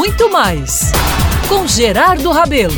muito mais com Gerardo Rabelo.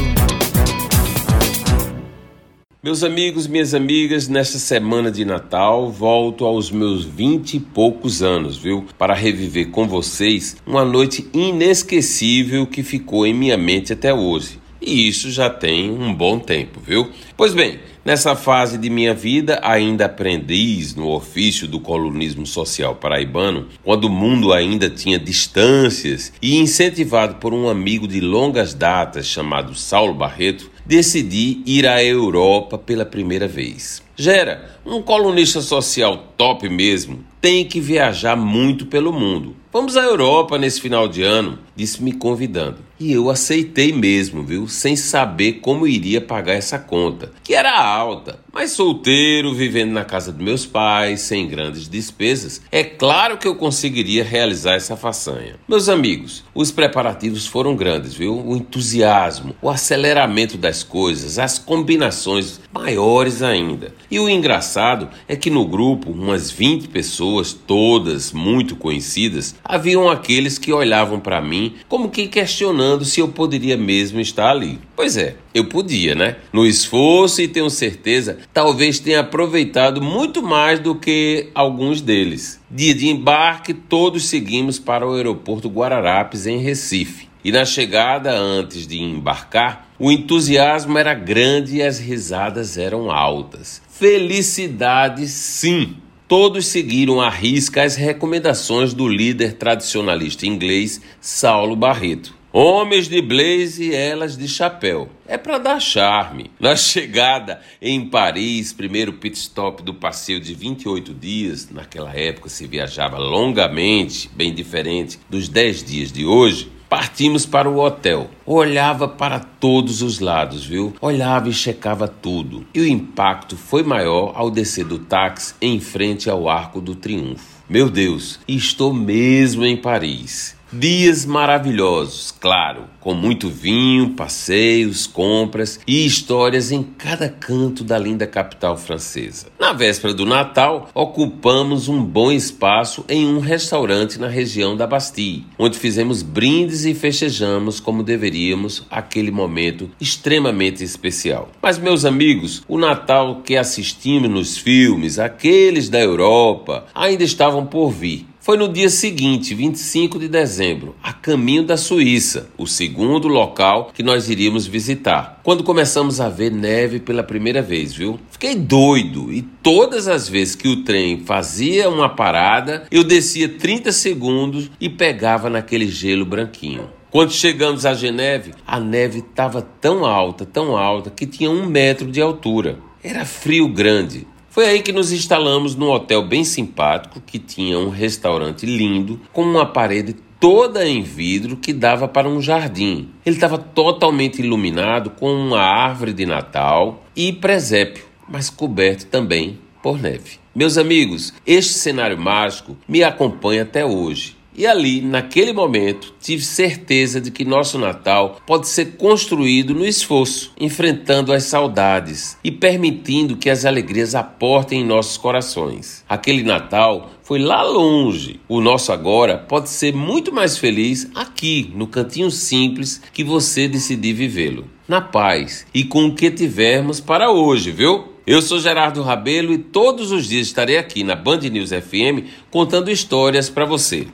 Meus amigos, minhas amigas, nesta semana de Natal volto aos meus vinte e poucos anos, viu? Para reviver com vocês uma noite inesquecível que ficou em minha mente até hoje. E isso já tem um bom tempo, viu? Pois bem, nessa fase de minha vida, ainda aprendiz no ofício do colunismo social paraibano, quando o mundo ainda tinha distâncias e incentivado por um amigo de longas datas chamado Saulo Barreto, decidi ir à Europa pela primeira vez. Gera, um colunista social top mesmo, tem que viajar muito pelo mundo. Vamos à Europa nesse final de ano, disse me convidando. E eu aceitei mesmo, viu? Sem saber como iria pagar essa conta, que era alta. Mas solteiro, vivendo na casa dos meus pais, sem grandes despesas, é claro que eu conseguiria realizar essa façanha. Meus amigos, os preparativos foram grandes, viu? O entusiasmo, o aceleramento das coisas, as combinações maiores ainda. E o engraçado é que no grupo, umas 20 pessoas, todas muito conhecidas, haviam aqueles que olhavam para mim como que questionando se eu poderia mesmo estar ali. Pois é, eu podia, né? No esforço e tenho certeza, talvez tenha aproveitado muito mais do que alguns deles. Dia de embarque, todos seguimos para o aeroporto Guararapes, em Recife. E na chegada, antes de embarcar, o entusiasmo era grande e as risadas eram altas. Felicidade, sim! Todos seguiram à risca as recomendações do líder tradicionalista inglês Saulo Barreto. Homens de blaze e elas de chapéu. É para dar charme. Na chegada em Paris, primeiro pit stop do passeio de 28 dias, naquela época se viajava longamente, bem diferente dos 10 dias de hoje. Partimos para o hotel. Olhava para todos os lados, viu? Olhava e checava tudo. E o impacto foi maior ao descer do táxi em frente ao Arco do Triunfo. Meu Deus, estou mesmo em Paris. Dias maravilhosos, claro, com muito vinho, passeios, compras e histórias em cada canto da linda capital francesa. Na véspera do Natal, ocupamos um bom espaço em um restaurante na região da Bastille, onde fizemos brindes e festejamos como deveríamos aquele momento extremamente especial. Mas, meus amigos, o Natal que assistimos nos filmes, aqueles da Europa, ainda estavam por vir. Foi no dia seguinte, 25 de dezembro, a caminho da Suíça, o segundo local que nós iríamos visitar. Quando começamos a ver neve pela primeira vez, viu? Fiquei doido e todas as vezes que o trem fazia uma parada, eu descia 30 segundos e pegava naquele gelo branquinho. Quando chegamos a Geneve, a neve estava tão alta, tão alta, que tinha um metro de altura. Era frio grande. Foi aí que nos instalamos num hotel bem simpático que tinha um restaurante lindo com uma parede toda em vidro que dava para um jardim. Ele estava totalmente iluminado com uma árvore de Natal e presépio, mas coberto também por neve. Meus amigos, este cenário mágico me acompanha até hoje e ali, naquele momento, tive certeza de que nosso Natal pode ser construído no esforço, enfrentando as saudades e permitindo que as alegrias aportem em nossos corações. Aquele Natal foi lá longe. O nosso agora pode ser muito mais feliz aqui, no cantinho simples que você decidir vivê-lo. Na paz e com o que tivermos para hoje, viu? Eu sou Gerardo Rabelo e todos os dias estarei aqui na Band News FM contando histórias para você.